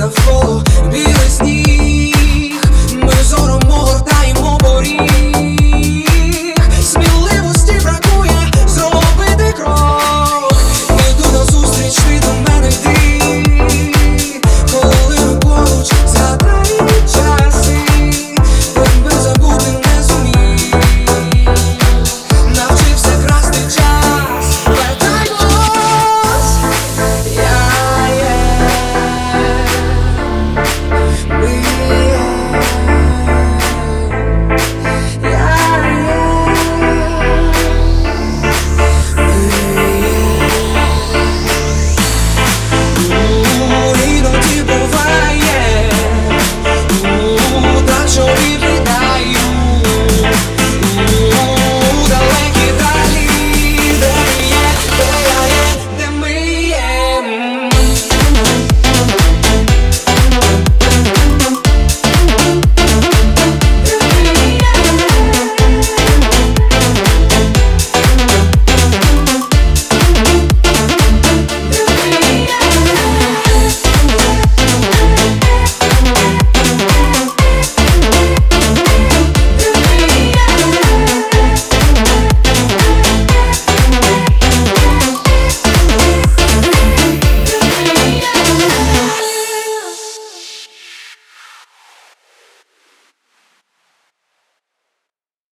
I floor.